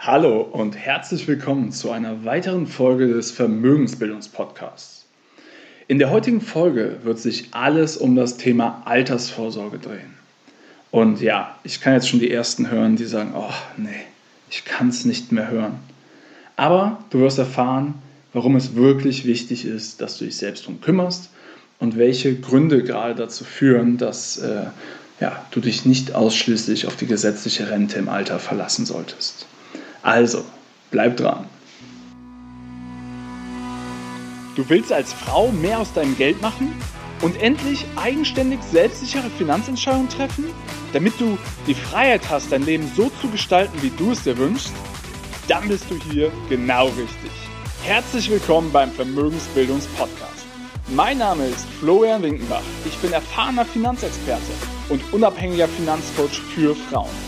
Hallo und herzlich willkommen zu einer weiteren Folge des Vermögensbildungspodcasts. In der heutigen Folge wird sich alles um das Thema Altersvorsorge drehen. Und ja, ich kann jetzt schon die ersten hören, die sagen, oh nee, ich kann es nicht mehr hören. Aber du wirst erfahren, warum es wirklich wichtig ist, dass du dich selbst darum kümmerst und welche Gründe gerade dazu führen, dass äh, ja, du dich nicht ausschließlich auf die gesetzliche Rente im Alter verlassen solltest. Also, bleib dran. Du willst als Frau mehr aus deinem Geld machen und endlich eigenständig selbstsichere Finanzentscheidungen treffen, damit du die Freiheit hast, dein Leben so zu gestalten, wie du es dir wünschst? Dann bist du hier genau richtig. Herzlich willkommen beim Vermögensbildungspodcast. Mein Name ist Florian Winkenbach. Ich bin erfahrener Finanzexperte und unabhängiger Finanzcoach für Frauen.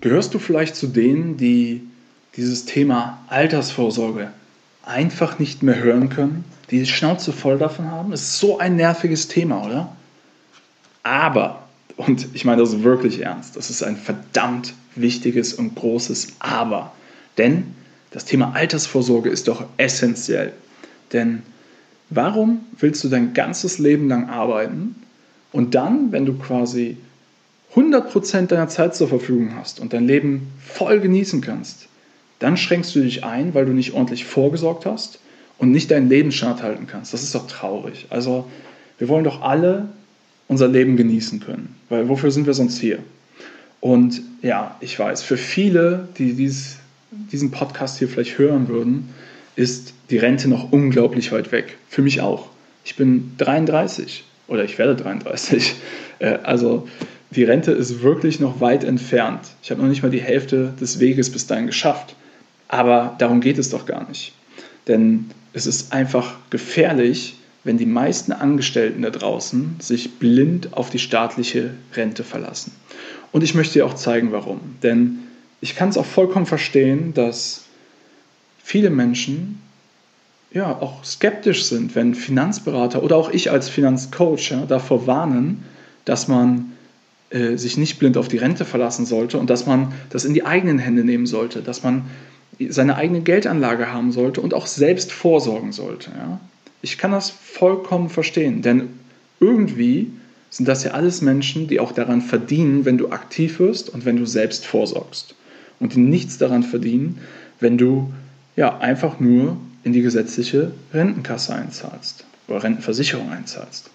Gehörst du vielleicht zu denen, die dieses Thema Altersvorsorge einfach nicht mehr hören können, die die Schnauze voll davon haben? Es ist so ein nerviges Thema, oder? Aber, und ich meine das wirklich ernst, das ist ein verdammt wichtiges und großes Aber. Denn das Thema Altersvorsorge ist doch essentiell. Denn warum willst du dein ganzes Leben lang arbeiten und dann, wenn du quasi 100% deiner Zeit zur Verfügung hast und dein Leben voll genießen kannst, dann schränkst du dich ein, weil du nicht ordentlich vorgesorgt hast und nicht deinen Lebensstandard halten kannst. Das ist doch traurig. Also wir wollen doch alle unser Leben genießen können, weil wofür sind wir sonst hier? Und ja, ich weiß, für viele, die dies, diesen Podcast hier vielleicht hören würden, ist die Rente noch unglaublich weit weg. Für mich auch. Ich bin 33 oder ich werde 33. Äh, also die Rente ist wirklich noch weit entfernt. Ich habe noch nicht mal die Hälfte des Weges bis dahin geschafft. Aber darum geht es doch gar nicht. Denn es ist einfach gefährlich, wenn die meisten Angestellten da draußen sich blind auf die staatliche Rente verlassen. Und ich möchte dir auch zeigen, warum. Denn ich kann es auch vollkommen verstehen, dass viele Menschen ja auch skeptisch sind, wenn Finanzberater oder auch ich als Finanzcoach ja, davor warnen, dass man äh, sich nicht blind auf die Rente verlassen sollte und dass man das in die eigenen Hände nehmen sollte, dass man seine eigene Geldanlage haben sollte und auch selbst vorsorgen sollte. Ja? Ich kann das vollkommen verstehen, denn irgendwie sind das ja alles Menschen, die auch daran verdienen, wenn du aktiv wirst und wenn du selbst vorsorgst. Und die nichts daran verdienen, wenn du ja einfach nur in die gesetzliche Rentenkasse einzahlst oder Rentenversicherung einzahlst.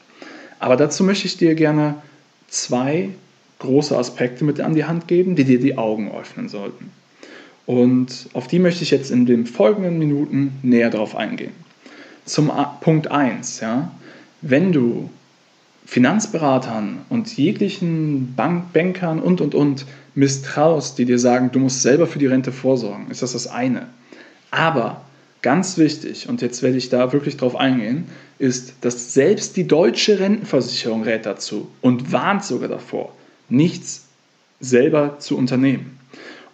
Aber dazu möchte ich dir gerne zwei große Aspekte mit an die Hand geben, die dir die Augen öffnen sollten. Und auf die möchte ich jetzt in den folgenden Minuten näher drauf eingehen. Zum Punkt 1, ja, wenn du Finanzberatern und jeglichen Bank Bankern und und und misstraust, die dir sagen, du musst selber für die Rente vorsorgen, ist das das eine. Aber ganz wichtig, und jetzt werde ich da wirklich drauf eingehen, ist, dass selbst die deutsche Rentenversicherung rät dazu und warnt sogar davor, nichts selber zu unternehmen.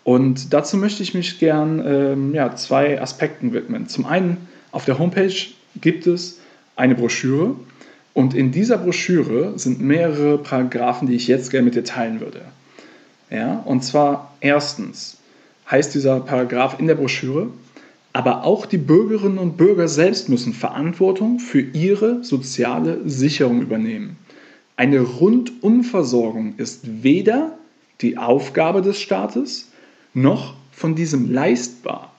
Und dazu möchte ich mich gern ähm, ja, zwei Aspekten widmen. Zum einen, auf der Homepage gibt es eine Broschüre und in dieser Broschüre sind mehrere Paragraphen, die ich jetzt gerne mit dir teilen würde. Ja, und zwar erstens heißt dieser Paragraph in der Broschüre, aber auch die Bürgerinnen und Bürger selbst müssen Verantwortung für ihre soziale Sicherung übernehmen. Eine Rundumversorgung ist weder die Aufgabe des Staates noch von diesem leistbar.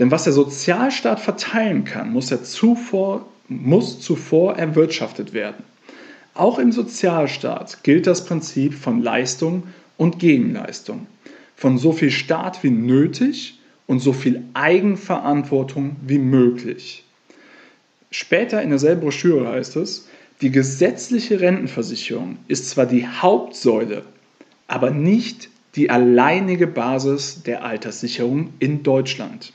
Denn was der Sozialstaat verteilen kann, muss, er zuvor, muss zuvor erwirtschaftet werden. Auch im Sozialstaat gilt das Prinzip von Leistung und Gegenleistung, von so viel Staat wie nötig und so viel Eigenverantwortung wie möglich. Später in derselben Broschüre heißt es, die gesetzliche Rentenversicherung ist zwar die Hauptsäule, aber nicht die alleinige Basis der Alterssicherung in Deutschland.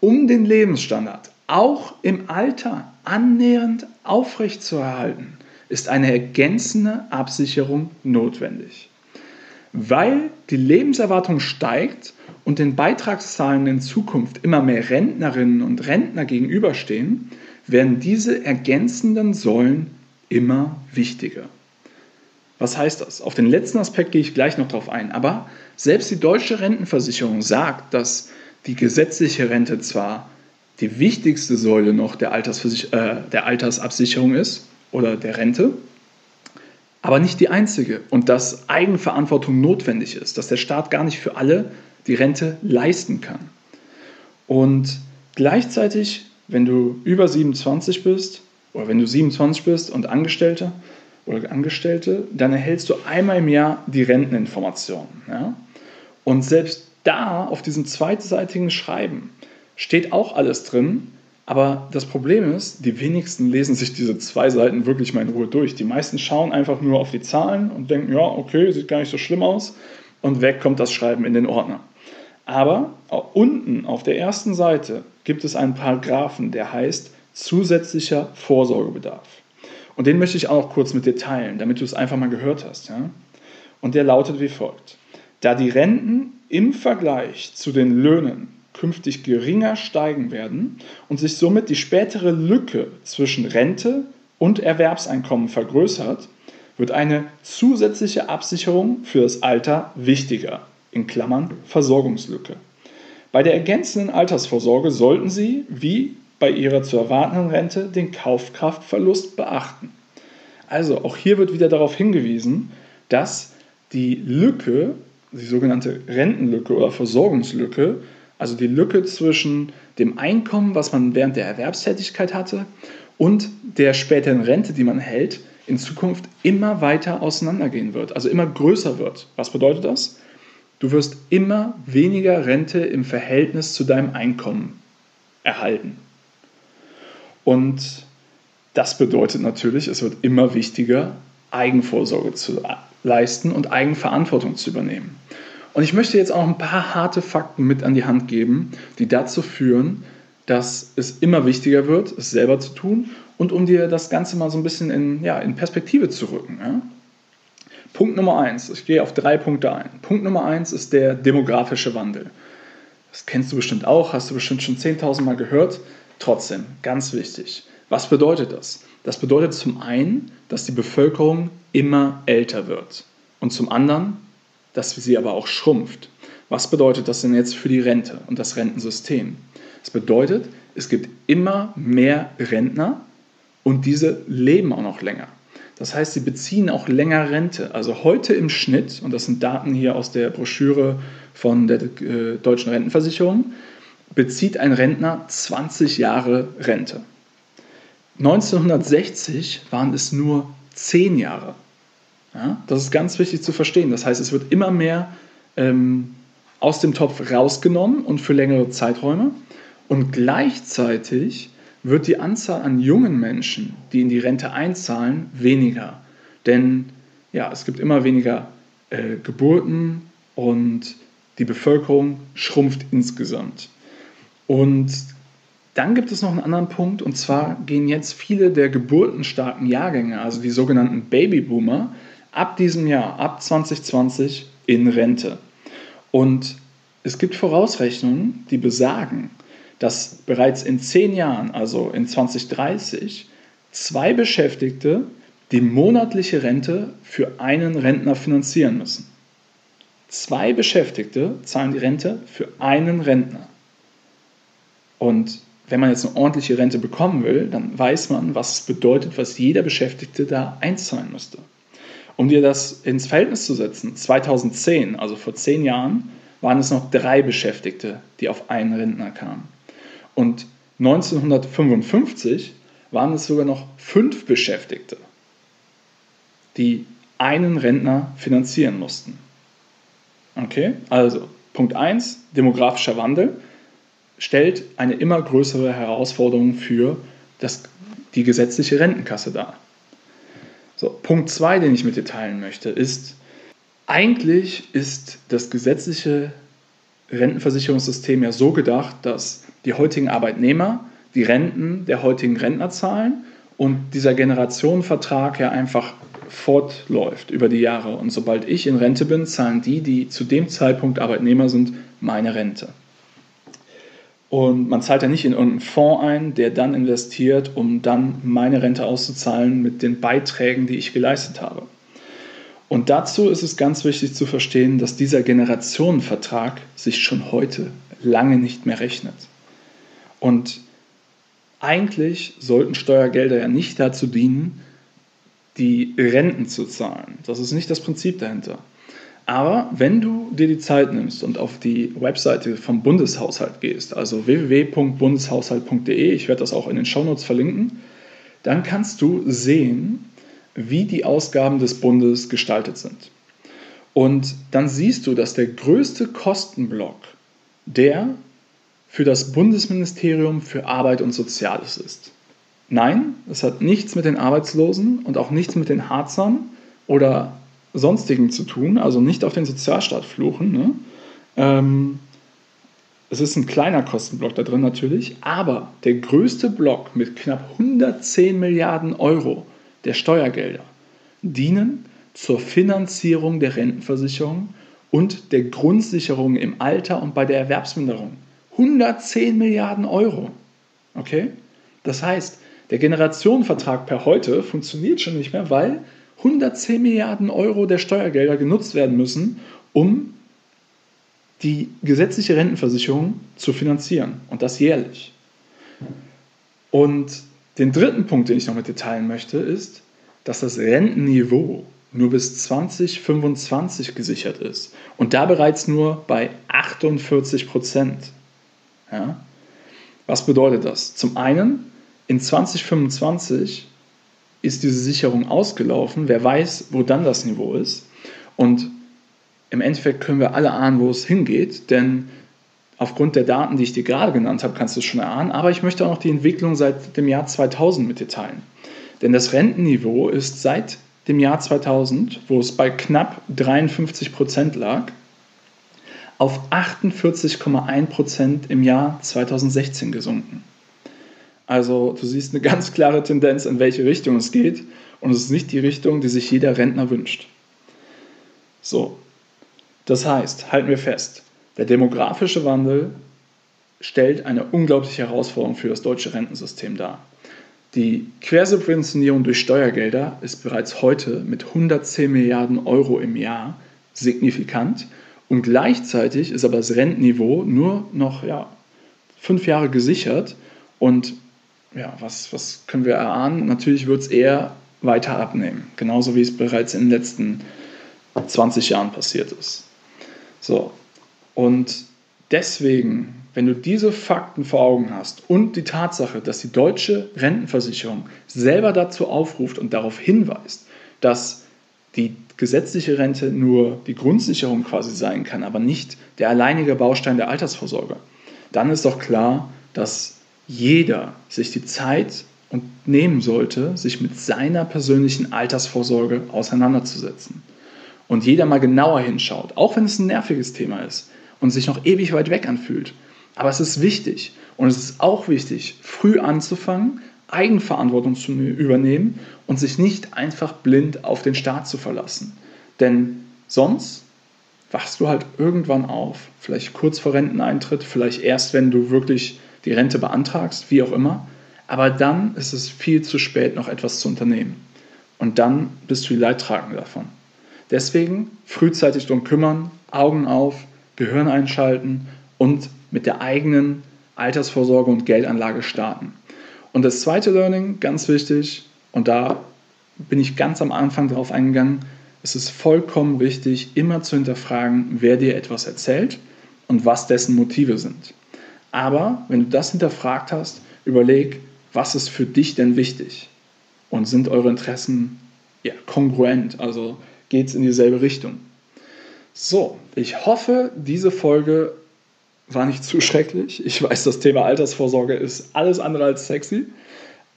Um den Lebensstandard auch im Alter annähernd aufrechtzuerhalten, ist eine ergänzende Absicherung notwendig. Weil die Lebenserwartung steigt und den Beitragszahlen in Zukunft immer mehr Rentnerinnen und Rentner gegenüberstehen, werden diese ergänzenden Säulen immer wichtiger. Was heißt das? Auf den letzten Aspekt gehe ich gleich noch darauf ein, aber selbst die deutsche Rentenversicherung sagt, dass die gesetzliche Rente zwar die wichtigste Säule noch der, äh, der Altersabsicherung ist oder der Rente, aber nicht die einzige und dass Eigenverantwortung notwendig ist, dass der Staat gar nicht für alle die Rente leisten kann. Und gleichzeitig, wenn du über 27 bist oder wenn du 27 bist und Angestellte oder Angestellte, dann erhältst du einmal im Jahr die Renteninformationen. Ja? Und selbst da auf diesem zweitseitigen Schreiben steht auch alles drin, aber das Problem ist, die wenigsten lesen sich diese zwei Seiten wirklich mal in Ruhe durch. Die meisten schauen einfach nur auf die Zahlen und denken, ja, okay, sieht gar nicht so schlimm aus. Und weg kommt das Schreiben in den Ordner. Aber unten auf der ersten Seite gibt es einen Paragraphen, der heißt zusätzlicher Vorsorgebedarf. Und den möchte ich auch noch kurz mit dir teilen, damit du es einfach mal gehört hast. Ja? Und der lautet wie folgt. Da die Renten im Vergleich zu den Löhnen künftig geringer steigen werden und sich somit die spätere Lücke zwischen Rente und Erwerbseinkommen vergrößert, wird eine zusätzliche Absicherung für das Alter wichtiger, in Klammern Versorgungslücke. Bei der ergänzenden Altersvorsorge sollten Sie, wie bei Ihrer zu erwartenden Rente, den Kaufkraftverlust beachten. Also auch hier wird wieder darauf hingewiesen, dass die Lücke, die sogenannte Rentenlücke oder Versorgungslücke, also die Lücke zwischen dem Einkommen, was man während der Erwerbstätigkeit hatte, und der späteren Rente, die man hält, in Zukunft immer weiter auseinandergehen wird, also immer größer wird. Was bedeutet das? Du wirst immer weniger Rente im Verhältnis zu deinem Einkommen erhalten. Und das bedeutet natürlich, es wird immer wichtiger, Eigenvorsorge zu leisten und Eigenverantwortung zu übernehmen. Und ich möchte jetzt auch ein paar harte Fakten mit an die Hand geben, die dazu führen, dass es immer wichtiger wird, es selber zu tun und um dir das Ganze mal so ein bisschen in, ja, in Perspektive zu rücken. Ja? Punkt Nummer eins, ich gehe auf drei Punkte ein. Punkt Nummer eins ist der demografische Wandel. Das kennst du bestimmt auch, hast du bestimmt schon 10.000 Mal gehört. Trotzdem, ganz wichtig. Was bedeutet das? Das bedeutet zum einen, dass die Bevölkerung immer älter wird und zum anderen, dass sie aber auch schrumpft. Was bedeutet das denn jetzt für die Rente und das Rentensystem? Es bedeutet, es gibt immer mehr Rentner und diese leben auch noch länger. Das heißt, sie beziehen auch länger Rente. Also heute im Schnitt, und das sind Daten hier aus der Broschüre von der äh, Deutschen Rentenversicherung, bezieht ein Rentner 20 Jahre Rente. 1960 waren es nur 10 Jahre. Ja, das ist ganz wichtig zu verstehen. Das heißt, es wird immer mehr ähm, aus dem Topf rausgenommen und für längere Zeiträume. Und gleichzeitig wird die Anzahl an jungen Menschen, die in die Rente einzahlen, weniger. Denn ja, es gibt immer weniger äh, Geburten und die Bevölkerung schrumpft insgesamt. Und dann gibt es noch einen anderen Punkt, und zwar gehen jetzt viele der geburtenstarken Jahrgänge, also die sogenannten Babyboomer, ab diesem Jahr, ab 2020, in Rente. Und es gibt Vorausrechnungen, die besagen, dass bereits in zehn Jahren, also in 2030, zwei Beschäftigte die monatliche Rente für einen Rentner finanzieren müssen. Zwei Beschäftigte zahlen die Rente für einen Rentner. Und wenn man jetzt eine ordentliche Rente bekommen will, dann weiß man, was es bedeutet, was jeder Beschäftigte da einzahlen müsste. Um dir das ins Verhältnis zu setzen, 2010, also vor zehn Jahren, waren es noch drei Beschäftigte, die auf einen Rentner kamen. Und 1955 waren es sogar noch fünf Beschäftigte, die einen Rentner finanzieren mussten. Okay, also Punkt 1, demografischer Wandel stellt eine immer größere Herausforderung für das, die gesetzliche Rentenkasse dar. So, Punkt 2, den ich mit dir teilen möchte, ist, Eigentlich ist das gesetzliche Rentenversicherungssystem ja so gedacht, dass die heutigen Arbeitnehmer die Renten der heutigen Rentner zahlen und dieser Generationenvertrag ja einfach fortläuft über die Jahre. Und sobald ich in Rente bin, zahlen die, die zu dem Zeitpunkt Arbeitnehmer sind, meine Rente. Und man zahlt ja nicht in irgendeinen Fonds ein, der dann investiert, um dann meine Rente auszuzahlen mit den Beiträgen, die ich geleistet habe. Und dazu ist es ganz wichtig zu verstehen, dass dieser Generationenvertrag sich schon heute lange nicht mehr rechnet. Und eigentlich sollten Steuergelder ja nicht dazu dienen, die Renten zu zahlen. Das ist nicht das Prinzip dahinter. Aber wenn du dir die Zeit nimmst und auf die Webseite vom Bundeshaushalt gehst, also www.bundeshaushalt.de, ich werde das auch in den Shownotes verlinken, dann kannst du sehen, wie die Ausgaben des Bundes gestaltet sind. Und dann siehst du, dass der größte Kostenblock der für das Bundesministerium für Arbeit und Soziales ist. Nein, es hat nichts mit den Arbeitslosen und auch nichts mit den Harzern oder sonstigen zu tun, also nicht auf den Sozialstaat fluchen. Ne? Ähm, es ist ein kleiner Kostenblock da drin natürlich, aber der größte Block mit knapp 110 Milliarden Euro der Steuergelder dienen zur Finanzierung der Rentenversicherung und der Grundsicherung im Alter und bei der Erwerbsminderung. 110 Milliarden Euro. Okay? Das heißt, der Generationenvertrag per heute funktioniert schon nicht mehr, weil 110 Milliarden Euro der Steuergelder genutzt werden müssen, um die gesetzliche Rentenversicherung zu finanzieren und das jährlich. Und den dritten Punkt, den ich noch mit dir teilen möchte, ist, dass das Rentenniveau nur bis 2025 gesichert ist und da bereits nur bei 48 Prozent. Ja? Was bedeutet das? Zum einen, in 2025 ist diese Sicherung ausgelaufen. Wer weiß, wo dann das Niveau ist. Und im Endeffekt können wir alle ahnen, wo es hingeht, denn aufgrund der Daten, die ich dir gerade genannt habe, kannst du es schon erahnen. Aber ich möchte auch noch die Entwicklung seit dem Jahr 2000 mit dir teilen. Denn das Rentenniveau ist seit dem Jahr 2000, wo es bei knapp 53 Prozent lag, auf 48,1 Prozent im Jahr 2016 gesunken. Also du siehst eine ganz klare Tendenz, in welche Richtung es geht. Und es ist nicht die Richtung, die sich jeder Rentner wünscht. So, das heißt, halten wir fest, der demografische Wandel stellt eine unglaubliche Herausforderung für das deutsche Rentensystem dar. Die Quersubventionierung durch Steuergelder ist bereits heute mit 110 Milliarden Euro im Jahr signifikant und gleichzeitig ist aber das Rentenniveau nur noch ja, fünf Jahre gesichert und ja, was, was können wir erahnen? Natürlich wird es eher weiter abnehmen, genauso wie es bereits in den letzten 20 Jahren passiert ist. So, und deswegen, wenn du diese Fakten vor Augen hast und die Tatsache, dass die deutsche Rentenversicherung selber dazu aufruft und darauf hinweist, dass die gesetzliche Rente nur die Grundsicherung quasi sein kann, aber nicht der alleinige Baustein der Altersvorsorge, dann ist doch klar, dass jeder sich die Zeit und nehmen sollte, sich mit seiner persönlichen Altersvorsorge auseinanderzusetzen. Und jeder mal genauer hinschaut, auch wenn es ein nerviges Thema ist und sich noch ewig weit weg anfühlt. Aber es ist wichtig und es ist auch wichtig, früh anzufangen, Eigenverantwortung zu übernehmen und sich nicht einfach blind auf den Staat zu verlassen. Denn sonst wachst du halt irgendwann auf, vielleicht kurz vor Renteneintritt, vielleicht erst, wenn du wirklich die Rente beantragst, wie auch immer. Aber dann ist es viel zu spät, noch etwas zu unternehmen. Und dann bist du die Leidtragende davon. Deswegen frühzeitig darum kümmern, Augen auf, Gehirn einschalten und mit der eigenen Altersvorsorge und Geldanlage starten. Und das zweite Learning, ganz wichtig, und da bin ich ganz am Anfang darauf eingegangen, es ist vollkommen wichtig, immer zu hinterfragen, wer dir etwas erzählt und was dessen Motive sind. Aber wenn du das hinterfragt hast, überleg, was ist für dich denn wichtig? Und sind eure Interessen ja, kongruent? Also geht es in dieselbe Richtung? So, ich hoffe, diese Folge war nicht zu schrecklich. Ich weiß, das Thema Altersvorsorge ist alles andere als sexy.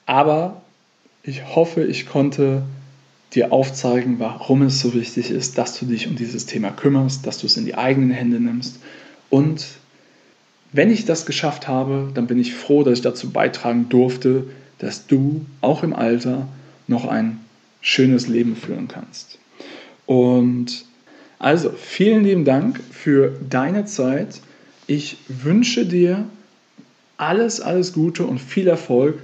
Aber ich hoffe, ich konnte dir aufzeigen, warum es so wichtig ist, dass du dich um dieses Thema kümmerst, dass du es in die eigenen Hände nimmst. Und wenn ich das geschafft habe, dann bin ich froh, dass ich dazu beitragen durfte, dass du auch im Alter noch ein schönes Leben führen kannst. Und also vielen lieben Dank für deine Zeit. Ich wünsche dir alles, alles Gute und viel Erfolg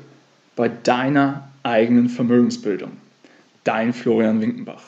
bei deiner eigenen Vermögensbildung. Dein Florian Winkenbach.